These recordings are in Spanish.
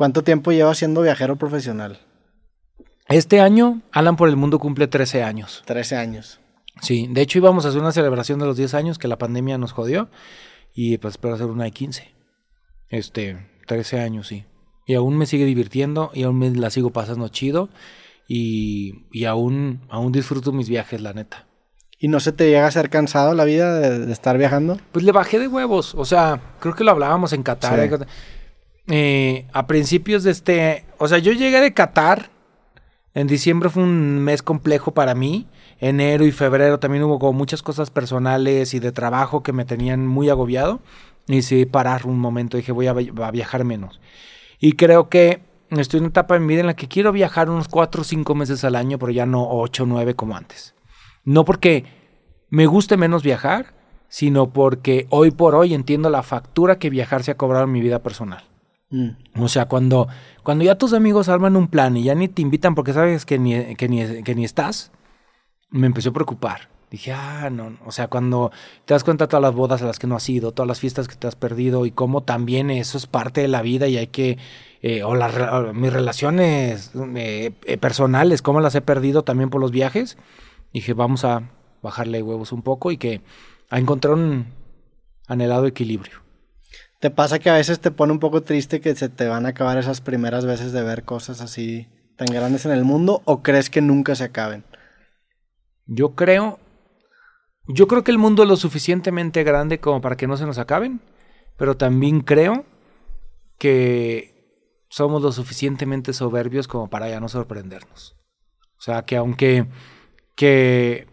¿Cuánto tiempo lleva siendo viajero profesional? Este año, Alan por el Mundo cumple 13 años. 13 años. Sí, de hecho íbamos a hacer una celebración de los 10 años que la pandemia nos jodió y pues espero hacer una de 15. Este, 13 años, sí. Y aún me sigue divirtiendo y aún me la sigo pasando chido y, y aún, aún disfruto mis viajes, la neta. ¿Y no se te llega a ser cansado la vida de, estar viajando? Pues le bajé de huevos. O sea, creo que lo hablábamos en Qatar. Eh, a principios de este. O sea, yo llegué de Qatar. En diciembre fue un mes complejo para mí. Enero y febrero también hubo como muchas cosas personales y de trabajo que me tenían muy agobiado. Y decidí parar un momento. Dije, voy a, a viajar menos. Y creo que estoy en una etapa de mi vida en la que quiero viajar unos 4 o 5 meses al año, pero ya no 8 o 9 como antes. No porque me guste menos viajar, sino porque hoy por hoy entiendo la factura que viajar se ha cobrado en mi vida personal. Mm. O sea, cuando, cuando ya tus amigos arman un plan y ya ni te invitan porque sabes que ni, que ni, que ni estás, me empezó a preocupar. Dije, ah, no, o sea, cuando te das cuenta de todas las bodas a las que no has ido, todas las fiestas que te has perdido y cómo también eso es parte de la vida y hay que, eh, o, las, mis relaciones eh, personales, cómo las he perdido también por los viajes, dije, vamos a bajarle huevos un poco y que a encontrar un anhelado equilibrio. ¿Te pasa que a veces te pone un poco triste que se te van a acabar esas primeras veces de ver cosas así tan grandes en el mundo o crees que nunca se acaben? Yo creo yo creo que el mundo es lo suficientemente grande como para que no se nos acaben, pero también creo que somos lo suficientemente soberbios como para ya no sorprendernos. O sea, que aunque que,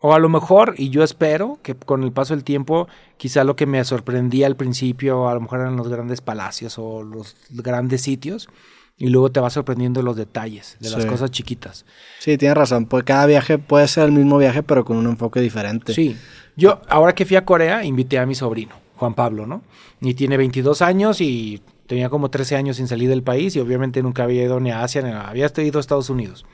o a lo mejor, y yo espero que con el paso del tiempo, quizá lo que me sorprendía al principio, a lo mejor eran los grandes palacios o los grandes sitios, y luego te va sorprendiendo los detalles de las cosas chiquitas. Sí, tienes razón, pues cada viaje puede ser el mismo viaje, pero con un enfoque diferente. Sí, yo ahora que fui a Corea, invité a mi sobrino, Juan Pablo, ¿no? Y tiene 22 años y tenía como 13 años sin salir del país y obviamente nunca había ido ni a Asia, ni a, había ido a Estados Unidos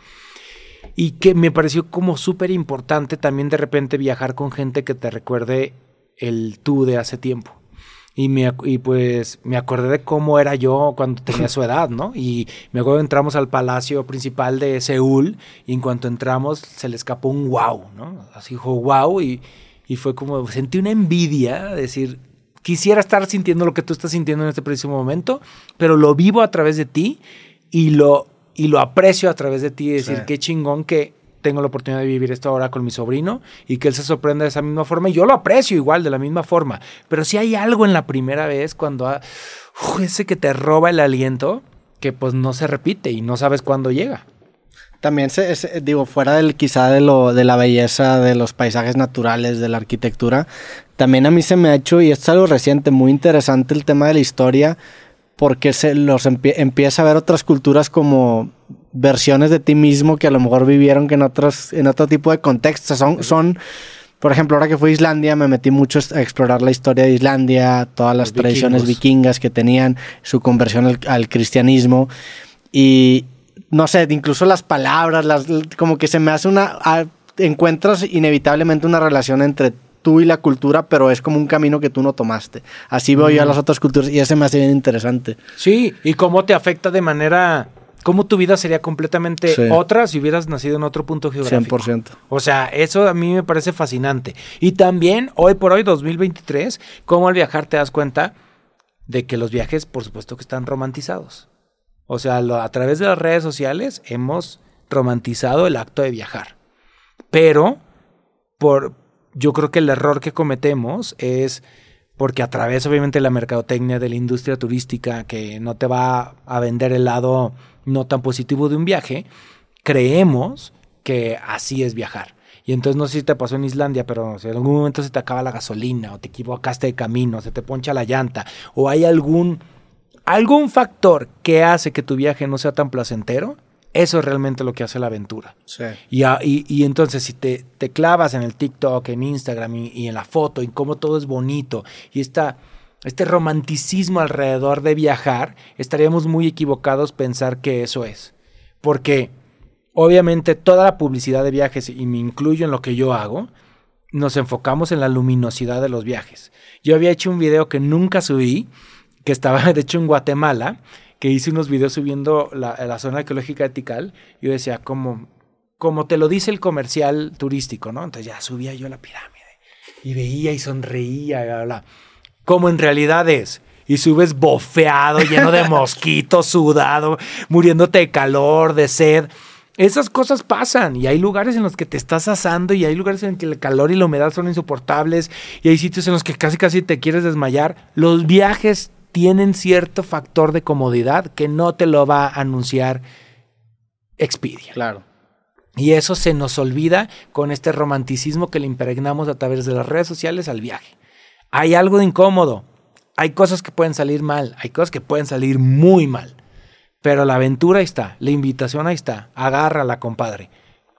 y que me pareció como súper importante también de repente viajar con gente que te recuerde el tú de hace tiempo. Y, me, y pues me acordé de cómo era yo cuando tenía su edad, ¿no? Y me acuerdo entramos al palacio principal de Seúl y en cuanto entramos se le escapó un wow, ¿no? Así dijo wow y, y fue como, sentí una envidia, decir, quisiera estar sintiendo lo que tú estás sintiendo en este preciso momento, pero lo vivo a través de ti y lo y lo aprecio a través de ti. Es decir, qué chingón que tengo la oportunidad de vivir esto ahora con mi sobrino y que él se sorprenda de esa misma forma. Y yo lo aprecio igual, de la misma forma. Pero si hay algo en la primera vez cuando ese que te roba el aliento, que pues no se repite y no sabes cuándo llega. También, se, digo, fuera del quizá de, lo, de la belleza, de los paisajes naturales, de la arquitectura, también a mí se me ha hecho, y esto es algo reciente, muy interesante el tema de la historia porque se los empieza a ver otras culturas como versiones de ti mismo que a lo mejor vivieron que en otros en otro tipo de contextos son son por ejemplo ahora que fui a Islandia me metí mucho a explorar la historia de Islandia todas las tradiciones vikingas que tenían su conversión al, cristianismo. Y no sé incluso las palabras las como que se me hace una encuentras inevitablemente una relación entre tú y la cultura, pero es como un camino que tú no tomaste. Así veo yo a las otras culturas y ese me hace bien interesante. Sí, y cómo te afecta de manera... Cómo tu vida sería completamente otra si hubieras nacido en otro punto geográfico. 100%. O sea, eso a mí me parece fascinante. Y también, hoy por hoy, 2023, cómo al viajar te das cuenta de que los viajes, por supuesto, que están romantizados. O sea, a través de las redes sociales hemos romantizado el acto de viajar. Pero por, yo creo que el error que cometemos es porque a través obviamente de la mercadotecnia de la industria turística que no te va a vender el lado no tan positivo de un viaje, creemos que así es viajar. Y entonces no sé si te pasó en Islandia, pero si en algún momento se te acaba la gasolina o te equivocaste de camino, se te poncha la llanta o hay algún algún factor que hace que tu viaje no sea tan placentero, eso es realmente lo que hace la aventura. Sí. Y, y, entonces si te, te, clavas en el TikTok, en Instagram y, en la foto, y cómo todo es bonito, y esta, este romanticismo alrededor de viajar, estaríamos muy equivocados pensar que eso es. Porque obviamente toda la publicidad de viajes, y me incluyo en lo que yo hago, nos enfocamos en la luminosidad de los viajes. Yo había hecho un video que nunca subí, que estaba de hecho en Guatemala, que hice unos videos subiendo la, la zona ecológica de Tikal. Yo decía, como, como te lo dice el comercial turístico, ¿no? Entonces ya subía yo a la pirámide y veía y sonreía, bla, bla. Como en realidad es y subes bofeado, lleno de mosquitos, sudado, muriéndote de calor, de sed. Esas cosas pasan y hay lugares en los que te estás asando y hay lugares en que el calor y la humedad son insoportables y hay sitios en los que casi casi te quieres desmayar. Los viajes tienen cierto factor de comodidad que no te lo va a anunciar Expedia. Claro. Y eso se nos olvida con este romanticismo que le impregnamos a través de las redes sociales al viaje. Hay algo de incómodo, hay cosas que pueden salir mal, hay cosas que pueden salir muy mal. Pero la aventura ahí está, la invitación ahí está. Agárrala, compadre.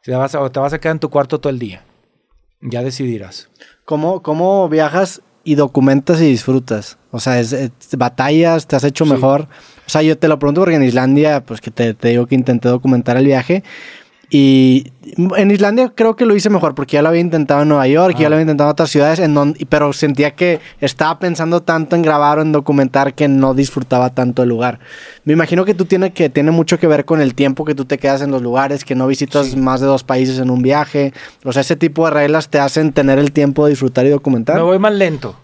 Te vas a, te vas a quedar en tu cuarto todo el día. Ya decidirás. ¿Cómo, cómo viajas y documentas y disfrutas? O sea, es, batallas, te has hecho mejor. O sea, yo te lo pregunto porque en Islandia, pues que te, te digo que intenté documentar el viaje y en Islandia creo que lo hice mejor porque ya lo había intentado en Nueva York, ya lo había intentado en otras ciudades, en pero sentía que estaba pensando tanto en grabar o en documentar que no disfrutaba tanto el lugar. Me imagino que tú tienes que tiene mucho que ver con el tiempo que tú te quedas en los lugares, que no visitas más de dos países en un viaje. O sea, ese tipo de reglas te hacen tener el tiempo de disfrutar y documentar. Me voy más lento.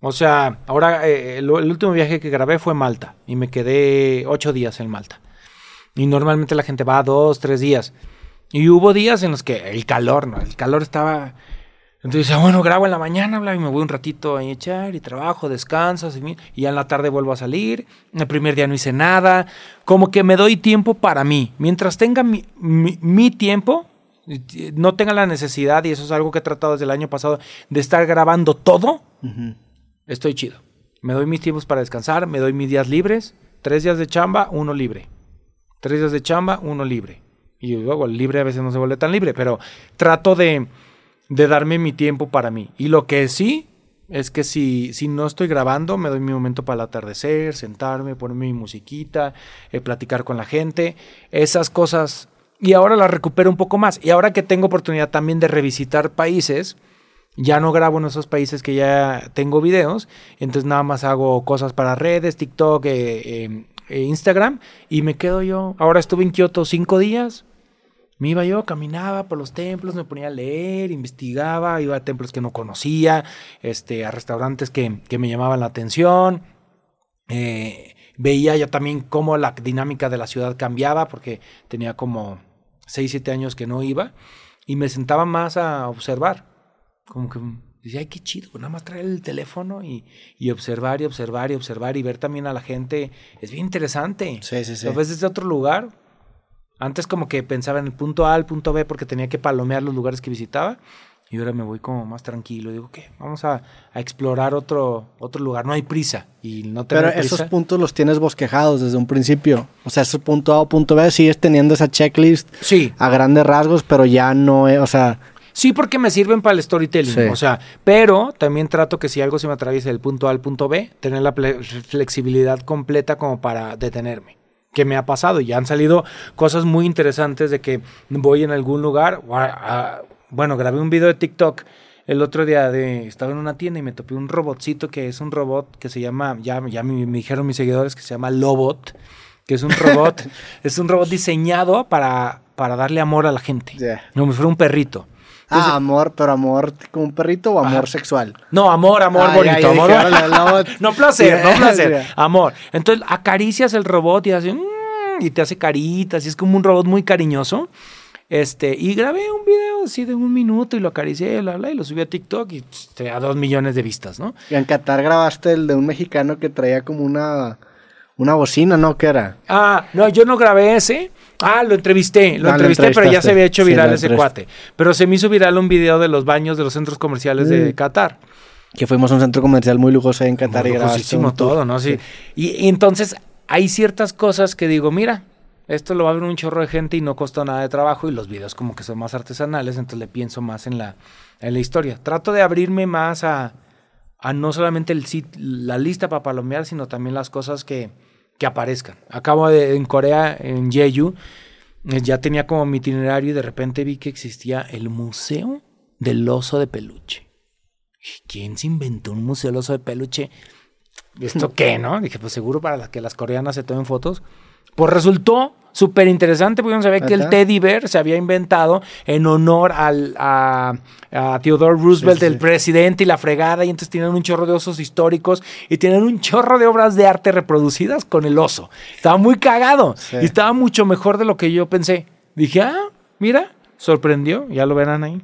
O sea, ahora eh, el último viaje que grabé fue Malta y me quedé ocho días en Malta. Y normalmente la gente va dos, tres días. Y hubo días en los que el calor, ¿no? El calor estaba... Entonces, bueno, grabo en la mañana, bla, y me voy un ratito a echar y trabajo, descansas, y, y ya en la tarde vuelvo a salir. El primer día no hice nada. Como que me doy tiempo para mí. Mientras tenga mi, mi, tiempo, no tenga la necesidad, y eso es algo que he tratado desde el año pasado, de estar grabando todo, estoy chido. Me doy mis tiempos para descansar, me doy mis días libres, tres días de chamba, uno libre. Tres días de chamba, uno libre. Y luego el libre a veces no se vuelve tan libre, pero trato de, de darme mi tiempo para mí. Y lo que sí es que si, si no estoy grabando, me doy mi momento para el atardecer, sentarme, ponerme mi musiquita, eh, platicar con la gente, esas cosas. Y ahora las recupero un poco más. Y ahora que tengo oportunidad también de revisitar países, ya no grabo en esos países que ya tengo videos, entonces nada más hago cosas para redes, TikTok, eh, eh, eh, Instagram y me quedo yo. Ahora estuve en Kioto cinco días. Me iba yo, caminaba por los templos, me ponía a leer, investigaba, iba a templos que no conocía, este, a restaurantes que, me llamaban la atención. Eh, veía ya también cómo la dinámica de la ciudad cambiaba, porque tenía como 6, 7 años que no iba, y me sentaba más a observar. Como que Dice, ay, qué chido, nada más traer el teléfono y, observar y observar y observar y ver también a la gente. Es bien interesante. Sí, sí, sí. Lo ves desde otro lugar. Antes como que pensaba en el punto A, el punto B, porque tenía que palomear los lugares que visitaba. Y ahora me voy como más tranquilo. Digo, ¿qué? Vamos a, explorar otro, otro lugar. No hay prisa. Y no Pero esos puntos los tienes bosquejados desde un principio. O sea, ese punto A o punto B sigues teniendo esa checklist sí. a grandes rasgos, pero ya no, o sea, Sí, porque me sirven para el storytelling. O sea, pero también trato que si algo se me atraviesa del punto A al punto B, tener la flexibilidad completa como para detenerme. Que me ha pasado y han salido cosas muy interesantes de que voy en algún lugar. bueno, grabé un video de TikTok el otro día de estaba en una tienda y me topé un robotcito que es un robot que se llama ya ya me, dijeron mis seguidores que se llama Lobot que es un robot es un robot diseñado para para darle amor a la gente no me fue un perrito ah, amor, pero amor como un perrito o amor sexual. No, amor, amor ah, bonito. amor, no placer, no placer. Amor. Entonces acaricias el robot y hace. Mm", y te hace caritas. Y es como un robot muy cariñoso. Este, y grabé un video así de un minuto y lo acaricié y lo subí a TikTok y te a dos millones de vistas, ¿no? Y en Qatar grabaste el de un mexicano que traía como una, una bocina, ¿no? ¿Qué era? Ah, no, yo no grabé ese. Ah, lo entrevisté, lo ah, entrevisté, pero ya se había hecho viral ese cuate. Pero se me hizo viral un video de los baños de los centros comerciales de mm. Qatar. Que fuimos a un centro comercial muy lujoso en Qatar y grabamos todo, ¿no? Sí. Y, entonces hay ciertas cosas que digo, mira, esto lo va a ver un chorro de gente y no costó nada de trabajo y los videos como que son más artesanales, entonces le pienso más en la, en la historia. Trato de abrirme más a, a no solamente el, la lista para palomear, sino también las cosas que, que aparezcan. Acabo de, en Corea, en Jeju, eh, ya tenía como mi itinerario y de repente vi que existía el Museo del Oso de Peluche. ¿Quién se inventó un museo del oso de peluche? ¿esto qué, no? Dije, pues seguro para que las coreanas se tomen fotos. Pues resultó súper interesante, porque uno sabía que el teddy bear se había inventado en honor al, a, Theodore Roosevelt, el presidente, y la fregada, y entonces tienen un chorro de osos históricos y tienen un chorro de obras de arte reproducidas con el oso. Estaba muy cagado y estaba mucho mejor de lo que yo pensé. Dije, ah, mira, sorprendió, ya lo verán ahí.